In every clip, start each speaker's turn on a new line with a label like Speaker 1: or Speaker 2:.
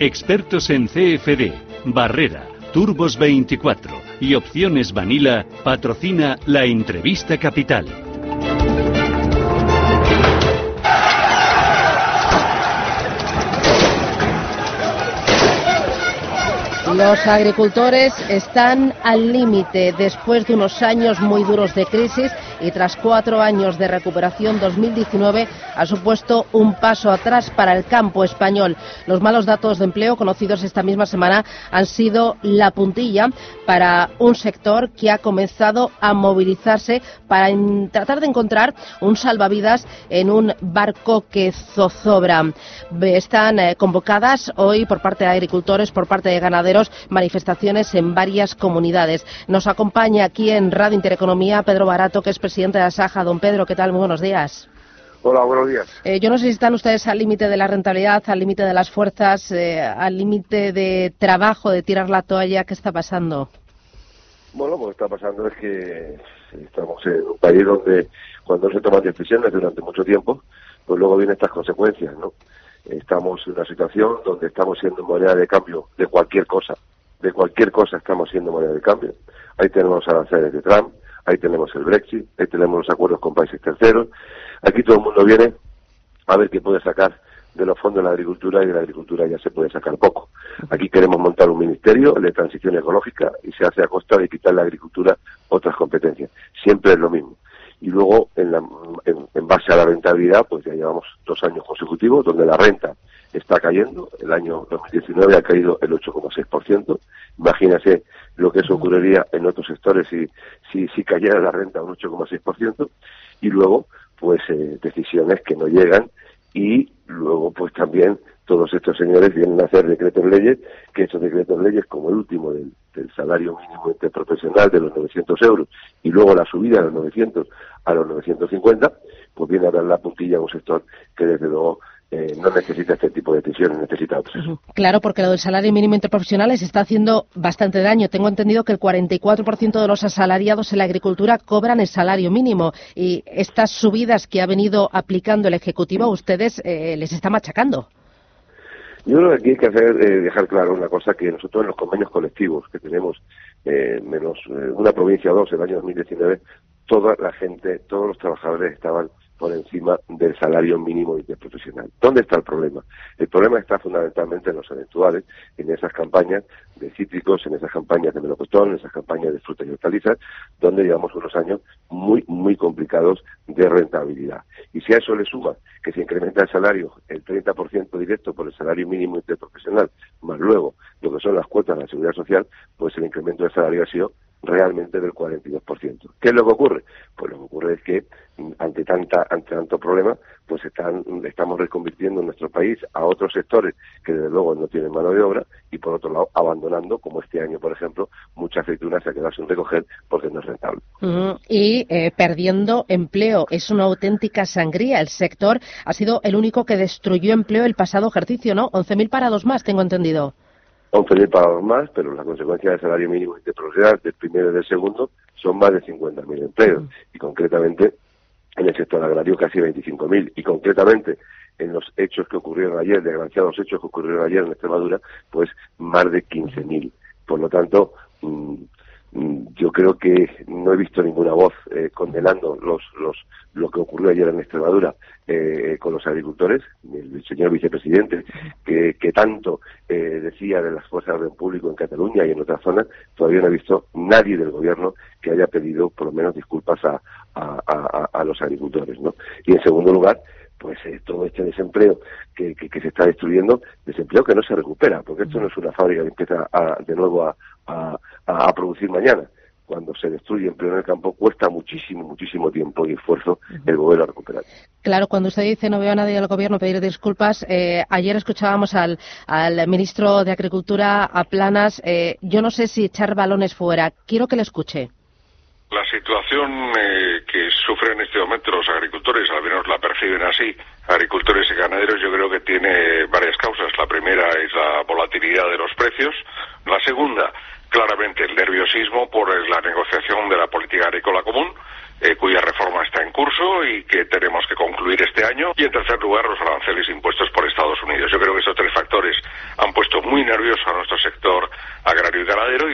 Speaker 1: Expertos en CFD, Barrera, Turbos 24 y Opciones Vanilla patrocina la entrevista capital.
Speaker 2: Los agricultores están al límite después de unos años muy duros de crisis y tras cuatro años de recuperación 2019 ha supuesto un paso atrás para el campo español. Los malos datos de empleo conocidos esta misma semana han sido la puntilla para un sector que ha comenzado a movilizarse para tratar de encontrar un salvavidas en un barco que zozobra. Están eh, convocadas hoy por parte de agricultores, por parte de ganaderos, manifestaciones en varias comunidades. Nos acompaña aquí en Radio Intereconomía Pedro Barato, que es presidente de la Saja. Don Pedro, ¿qué tal? Muy buenos días.
Speaker 3: Hola, buenos días.
Speaker 2: Eh, yo no sé si están ustedes al límite de la rentabilidad, al límite de las fuerzas, eh, al límite de trabajo, de tirar la toalla. ¿Qué está pasando?
Speaker 3: Bueno, lo que está pasando es que estamos en un país donde cuando se toman decisiones durante mucho tiempo, pues luego vienen estas consecuencias, ¿no? Estamos en una situación donde estamos siendo moneda de cambio de cualquier cosa. De cualquier cosa estamos siendo moneda de cambio. Ahí tenemos aranceles de Trump, ahí tenemos el Brexit, ahí tenemos los acuerdos con países terceros. Aquí todo el mundo viene a ver qué puede sacar de los fondos de la agricultura y de la agricultura ya se puede sacar poco. Aquí queremos montar un ministerio de transición ecológica y se hace a costa de quitar la agricultura otras competencias. Siempre es lo mismo. Y luego, en, en base a la rentabilidad, pues ya llevamos dos años consecutivos donde la renta está cayendo. El año 2019 ha caído el 8,6%. Imagínese lo que eso ocurriría en otros sectores si, si, si cayera la renta un 8,6%. Y luego, pues, eh, decisiones que no llegan y luego, pues, también todos estos señores vienen a hacer decretos leyes, que estos decretos leyes, como el último del, salario mínimo interprofesional de los 900 euros y luego la subida de los 900 a los 950, pues viene a dar la puntilla a un sector que desde luego eh, no necesita este tipo de decisiones, necesita otros.
Speaker 2: Claro, porque lo del salario mínimo interprofesional se está haciendo bastante daño. Tengo entendido que el 44% de los asalariados en la agricultura cobran el salario mínimo y estas subidas que ha venido aplicando el Ejecutivo a ustedes eh, les está machacando.
Speaker 3: Yo creo que aquí hay que hacer, eh, dejar claro una cosa, que nosotros en los convenios colectivos que tenemos, menos una provincia o dos, el año 2019, toda la gente, todos los trabajadores estaban por encima del salario mínimo interprofesional. ¿Dónde está el problema? El problema está fundamentalmente en los eventuales, en esas campañas de cítricos, en esas campañas de melocotón, en esas campañas de frutas y hortalizas, donde llevamos unos años muy, muy complicados de rentabilidad. Y si a eso le suma que se incrementa el salario el 30% directo por el salario mínimo interprofesional, más luego lo que son las cuotas de la seguridad social, pues el incremento del salario ha sido realmente del 42%. ¿Qué es lo que ocurre? Pues lo que ocurre es que mm, ante tanta ante tanto problema, pues están, estamos reconvirtiendo en nuestro país a otros sectores que desde luego no tienen mano de obra y por otro lado abandonando, como este año por ejemplo, mucha aceituna se ha quedado sin recoger porque no es rentable.
Speaker 2: y eh, perdiendo empleo, es una auténtica sangría. El sector ha sido el único que destruyó empleo el pasado ejercicio, ¿no? 11.000 parados más, tengo entendido.
Speaker 3: 11.000 pagos más, pero las consecuencias del salario mínimo interprofesional del primero y del segundo son más de 50.000 empleos. Y concretamente, en el sector agrario casi 25.000. Y concretamente, en los hechos que ocurrieron ayer, desgraciados hechos que ocurrieron ayer en Extremadura, pues más de 15.000. Por lo tanto, mm, yo creo que no he visto ninguna voz eh, condenando los, los, lo que ocurrió ayer en Extremadura eh, con los agricultores, el señor vicepresidente, que, que tanto eh, decía de las fuerzas de orden público en Cataluña y en otras zonas, todavía no he visto nadie del gobierno que haya pedido por lo menos disculpas a, a, a, los agricultores. ¿no? Y en segundo lugar, pues eh, todo este desempleo que, que, se está destruyendo, desempleo que no se recupera, porque esto no es una fábrica que empieza a, de nuevo a, a producir mañana cuando se destruye en el campo, cuesta muchísimo, muchísimo tiempo y esfuerzo el volver a recuperar.
Speaker 2: Claro, cuando usted dice no veo a nadie del gobierno pedir disculpas, eh, ayer escuchábamos al, al, ministro de Agricultura, a Planas, eh, yo no sé si echar balones fuera. Quiero que le escuche.
Speaker 4: La situación eh, que sufren en este momento los agricultores, al menos la perciben así, agricultores y ganaderos, yo creo que tiene varias causas. La primera es la volatilidad de los precios. La segunda, claramente el nerviosismo por la negociación de la política agrícola común eh, cuya reforma está en curso y que tenemos que concluir este año. Y en tercer lugar, los aranceles impuestos por Estados Unidos. Yo creo que esos tres factores han puesto muy nervioso a nuestro sector agrario y ganadero.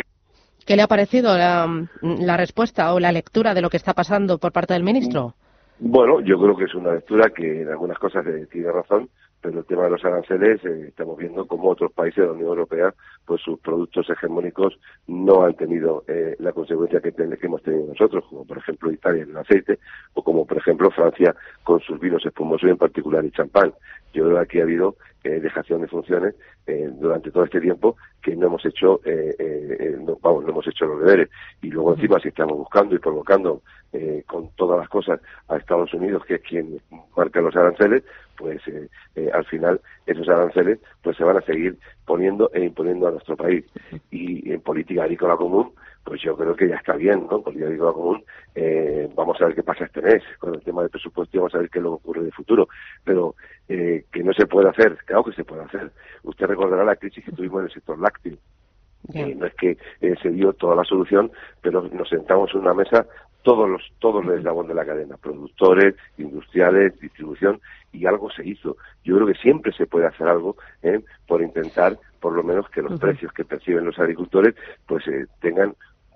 Speaker 2: ¿Qué le ha parecido la, la respuesta o la lectura de lo que está pasando por parte del ministro?
Speaker 3: Bueno, yo creo que es una lectura que en algunas cosas tiene razón, pero el tema de los aranceles eh, estamos viendo como otros países de la Unión Europea, pues sus productos hegemónicos no han tenido eh, la consecuencia que, que, hemos tenido nosotros, como por ejemplo Italia en el aceite, o como por ejemplo Francia con sus vinos espumosos y en particular el champán. Yo creo que aquí ha habido eh, dejación de funciones eh, durante todo este tiempo que no hemos hecho, eh, eh, no, vamos, no hemos hecho los deberes. Y luego encima si estamos buscando y provocando con todas las cosas a Estados Unidos, que es quien marca los aranceles, pues al final esos aranceles pues se van a seguir poniendo e imponiendo a nuestro país. Y en política agrícola común, pues yo creo que ya está bien, ¿no? Política agrícola común, vamos a ver qué pasa este mes con el tema del presupuesto y vamos a ver qué lo ocurre en el futuro. Pero que no se puede hacer, claro que se puede hacer. Usted recordará la crisis que tuvimos en el sector lácteo. Eh, no es que eh, se dio toda la solución, pero nos sentamos en una mesa todos los todos los eslabones de la cadena, productores, industriales, distribución, y algo se hizo. Yo creo que siempre se puede hacer algo ¿eh? por intentar, por lo menos, que los precios que perciben los agricultores pues tengan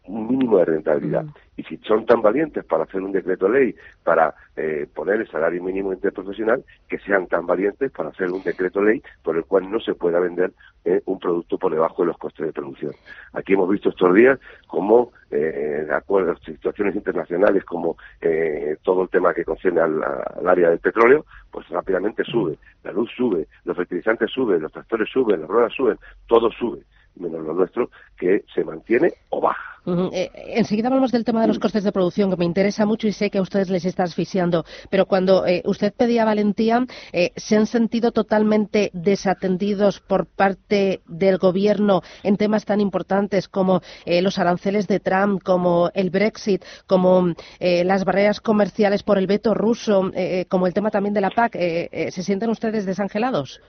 Speaker 3: un mínimo de rentabilidad. Y si son tan valientes para hacer un decreto ley, para eh, poner el salario mínimo interprofesional, que sean tan valientes para hacer un decreto ley por el cual no se pueda vender eh, un producto por debajo de los costes de producción. Aquí hemos visto estos días cómo, eh, de acuerdo a situaciones internacionales, como eh, todo el tema que concierne al, al, área del petróleo, pues rápidamente sube. La luz sube, los fertilizantes suben, los tractores suben, las ruedas suben, todo sube menos lo nuestro, que se mantiene o baja.
Speaker 2: Eh, enseguida hablamos del tema de los costes de producción, que me interesa mucho y sé que a ustedes les está asfixiando, pero cuando eh, usted pedía valentía, eh, ¿se han sentido totalmente desatendidos por parte del Gobierno en temas tan importantes como los aranceles de Trump, como el Brexit, como las barreras comerciales por el veto ruso, como el tema también de la PAC? ¿Se sienten ustedes desangelados?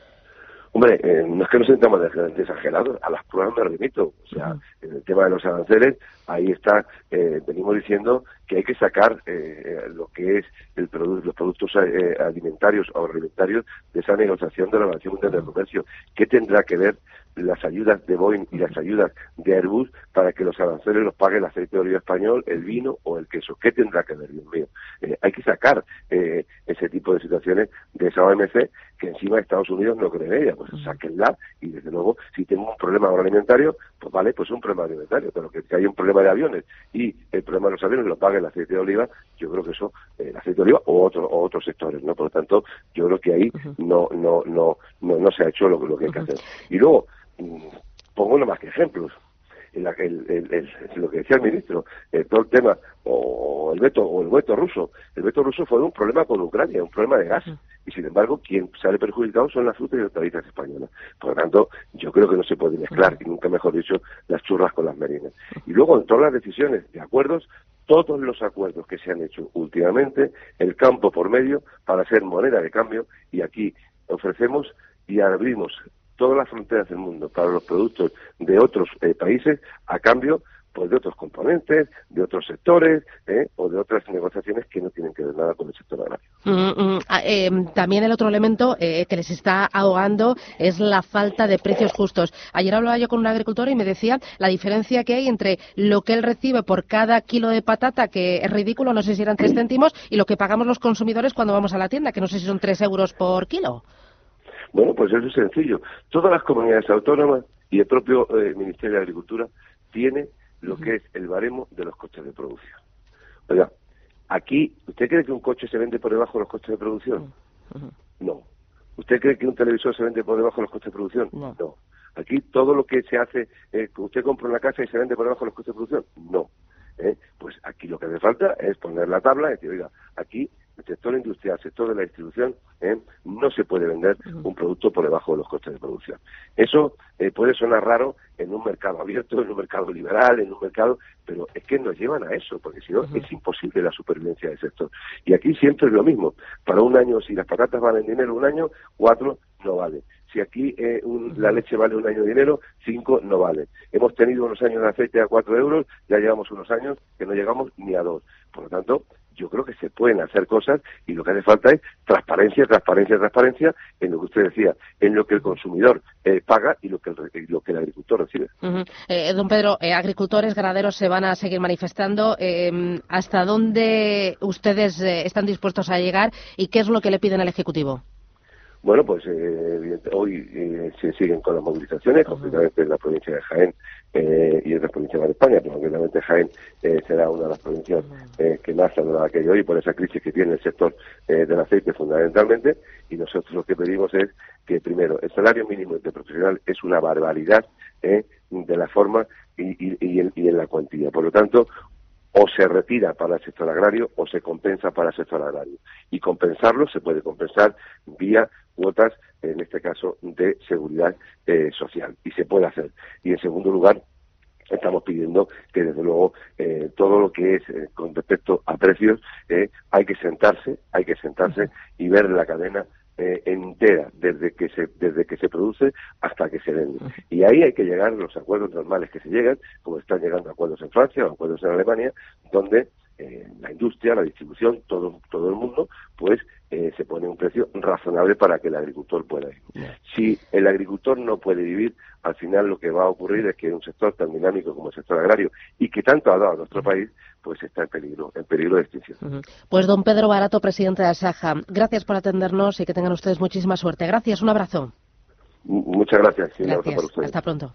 Speaker 3: Hombre, eh, no es que nos sentamos exagerados, a las pruebas me remito. O sea, en el tema de los aranceles, ahí está, eh, venimos diciendo que hay que sacar eh, lo que es el los productos alimentarios o agroalimentarios de esa negociación de la Organización Mundial del Comercio. ¿Qué tendrá que ver las ayudas de Boeing y las ayudas de Airbus para que los aranceles los pague el aceite de oliva español, el vino o el queso. ¿Qué tendrá que ver, Dios mío? Eh, hay que sacar eh, ese tipo de situaciones de esa OMC que encima Estados Unidos no cree en ella. Pues sáquenla y desde luego si tengo un problema agroalimentario, pues vale, pues un problema alimentario, pero que, hay un problema de aviones y el problema de los aviones lo pague el aceite de oliva, yo creo que eso, eh, el aceite de oliva o, otro, o otros sectores, ¿no? Por lo tanto, yo creo que ahí no, no, no, no, no se ha hecho lo, lo que hay que hacer. Y luego, pongo uno más que ejemplos. La que el, lo que decía el ministro, eh, todo el tema, o el veto, o el veto ruso. El veto ruso fue un problema con Ucrania, un problema de gas. Y sin embargo, quien sale perjudicado son las frutas y hortalizas españolas. Por lo tanto, yo creo que no se puede mezclar, y nunca mejor dicho, las churras con las merinas. Y luego, en todas las decisiones de acuerdos, todos los acuerdos que se han hecho últimamente, el campo por medio para ser moneda de cambio, y aquí ofrecemos y abrimos todas las fronteras del mundo para los productos de otros eh, países a cambio pues de otros componentes, de otros sectores ¿eh? o de otras negociaciones que no tienen que ver nada con el sector agrario.
Speaker 2: Mm, mm, ah, em, también el otro elemento eh, que les está ahogando es la falta de precios justos. Ayer hablaba yo con un agricultor y me decía la diferencia que hay entre lo que él recibe por cada kilo de patata, que es ridículo, no sé si eran tres céntimos, y lo que pagamos los consumidores cuando vamos a la tienda, que no sé si son tres euros por kilo.
Speaker 3: Bueno, pues eso es sencillo. Todas las comunidades autónomas y el propio eh, Ministerio de Agricultura tiene lo que es el baremo de los costes de producción. Oiga, aquí, ¿usted cree que un coche se vende por debajo de los costes de producción? No. ¿Usted cree que un televisor se vende por debajo de los costes de producción? No. Aquí todo lo que se hace, eh, usted compra una casa y se vende por debajo de los costes de producción? No. ¿Eh? Pues aquí lo que hace falta es poner la tabla y decir, oiga, aquí sector industrial, sector de la distribución, ¿eh? no se puede vender un producto por debajo de los costes de producción. Eso eh, puede sonar raro en un mercado abierto, en un mercado liberal, en un mercado, pero es que nos llevan a eso, porque si no es imposible la supervivencia del sector. Y aquí siempre es lo mismo. Para un año, si las patatas valen dinero un año, cuatro no vale. Si aquí eh, la leche vale un año de dinero, cinco no vale. Hemos tenido unos años de aceite a cuatro euros, ya llevamos unos años que no llegamos ni a dos. Por lo tanto, yo creo que se pueden hacer cosas y lo que hace falta es transparencia, transparencia, transparencia en lo que usted decía, en lo que el consumidor eh, paga y lo que el, lo que el agricultor recibe.
Speaker 2: Eh, don Pedro, eh, agricultores, ganaderos se van a seguir manifestando. ¿Hasta dónde ustedes están dispuestos a llegar y qué es lo que le piden al Ejecutivo?
Speaker 3: Bueno, pues eh, hoy eh, se siguen con las movilizaciones, concretamente en la provincia de Jaén eh, y en otras provincias de España, pero concretamente Jaén será una de las provincias que más saldrá aquello hoy por esa crisis que tiene el sector del aceite fundamentalmente. Y nosotros lo que pedimos es que, primero, el salario mínimo interprofesional es una barbaridad de la forma y, y en la cuantía. Por lo tanto, o se retira para el sector agrario o se compensa para el sector agrario. Y compensarlo se puede compensar vía cuotas, en este caso, de seguridad eh, social. Y se puede hacer. Y en segundo lugar, estamos pidiendo que desde luego eh, todo lo que es eh, con respecto a precios hay que sentarse, hay que sentarse y ver la cadena eh, entera desde que se desde que se produce hasta que se vende. Y ahí hay que llegar a los acuerdos normales que se llegan como están llegando acuerdos en Francia o acuerdos en Alemania donde eh, la industria la distribución todo todo el mundo pues eh, se pone un precio razonable para que el agricultor pueda vivir. Si el agricultor no puede vivir, al final lo que va a ocurrir es que un sector tan dinámico como el sector agrario y que tanto ha dado a nuestro país, pues está en peligro, en peligro de extinción.
Speaker 2: Pues don Pedro Barato, presidente de Asaja, gracias por atendernos y que tengan ustedes muchísima suerte. Gracias, un abrazo.
Speaker 3: muchas gracias.
Speaker 2: gracias. Hasta pronto.